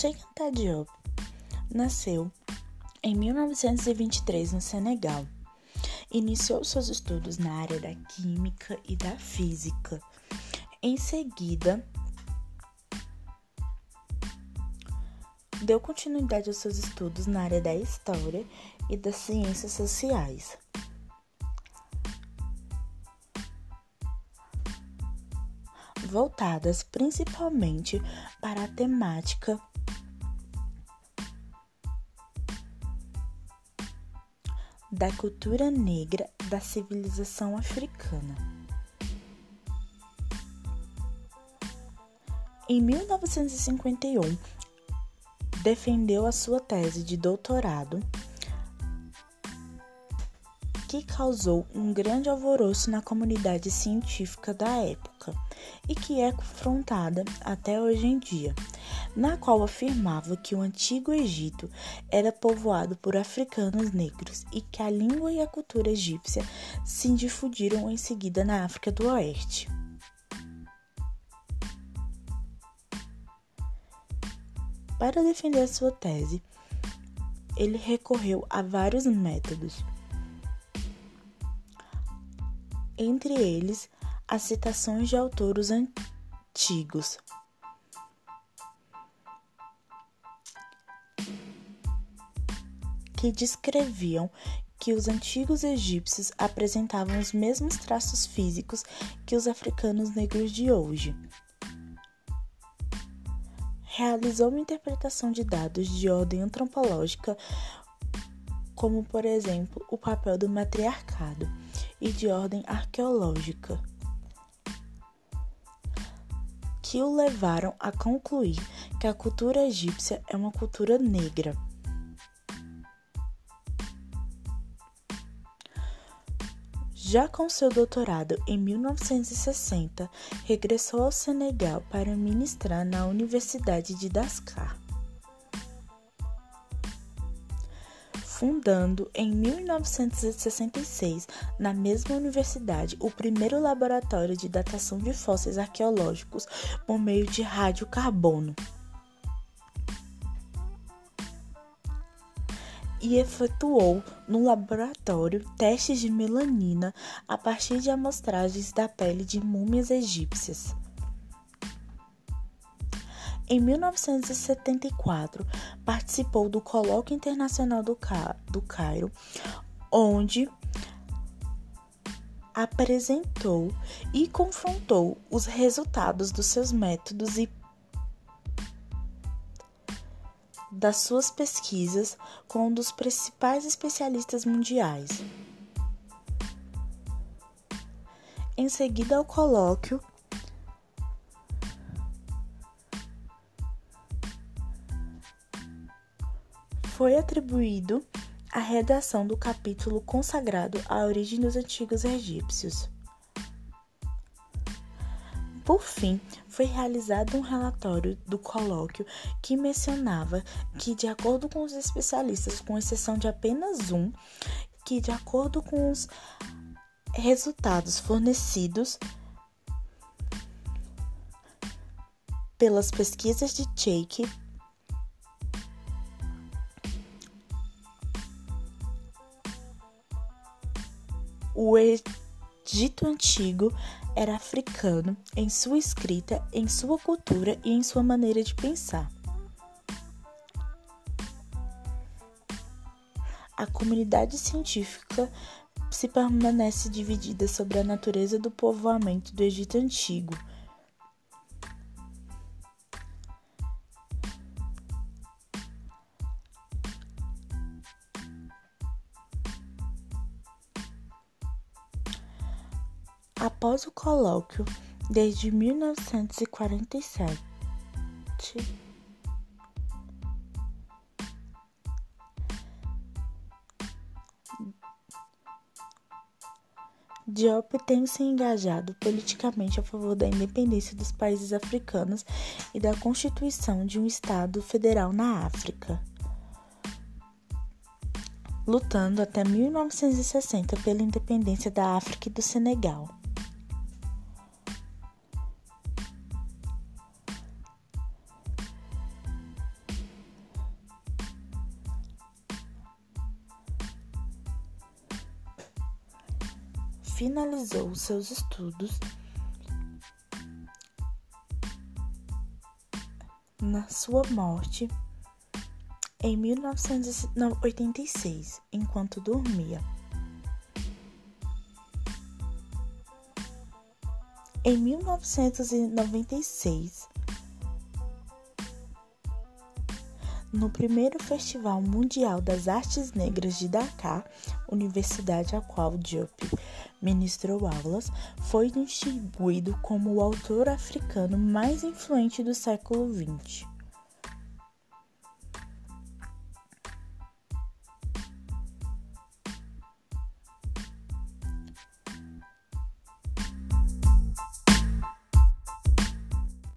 Cheikh Diop nasceu em 1923 no Senegal. Iniciou seus estudos na área da química e da física. Em seguida, deu continuidade aos seus estudos na área da história e das ciências sociais. Voltadas principalmente para a temática da cultura negra da civilização africana. Em 1951, defendeu a sua tese de doutorado, que causou um grande alvoroço na comunidade científica da época e que é confrontada até hoje em dia, na qual afirmava que o antigo Egito era povoado por africanos negros e que a língua e a cultura egípcia se difundiram em seguida na África do Oeste. Para defender sua tese, ele recorreu a vários métodos, entre eles as citações de autores antigos. Que descreviam que os antigos egípcios apresentavam os mesmos traços físicos que os africanos negros de hoje. Realizou uma interpretação de dados de ordem antropológica, como por exemplo o papel do matriarcado e de ordem arqueológica, que o levaram a concluir que a cultura egípcia é uma cultura negra. Já com seu doutorado em 1960, regressou ao Senegal para ministrar na Universidade de Dakar. Fundando em 1966, na mesma universidade, o primeiro laboratório de datação de fósseis arqueológicos por meio de radiocarbono. E efetuou no laboratório testes de melanina a partir de amostragens da pele de múmias egípcias. Em 1974, participou do Colóquio Internacional do, Ca do Cairo, onde apresentou e confrontou os resultados dos seus métodos e das suas pesquisas com um dos principais especialistas mundiais. Em seguida ao colóquio, foi atribuído a redação do capítulo consagrado à origem dos antigos egípcios. Por fim, foi realizado um relatório do colóquio que mencionava que, de acordo com os especialistas, com exceção de apenas um, que, de acordo com os resultados fornecidos pelas pesquisas de Cheike O Egito Antigo era africano em sua escrita, em sua cultura e em sua maneira de pensar. A comunidade científica se permanece dividida sobre a natureza do povoamento do Egito Antigo Após o colóquio, desde 1947, Diop tem se engajado politicamente a favor da independência dos países africanos e da constituição de um Estado federal na África, lutando até 1960 pela independência da África e do Senegal. Finalizou seus estudos na sua morte em 1986, enquanto dormia. Em 1996, no primeiro Festival Mundial das Artes Negras de Dakar, universidade a qual Diop ministrou aulas, foi distinguido como o autor africano mais influente do século XX.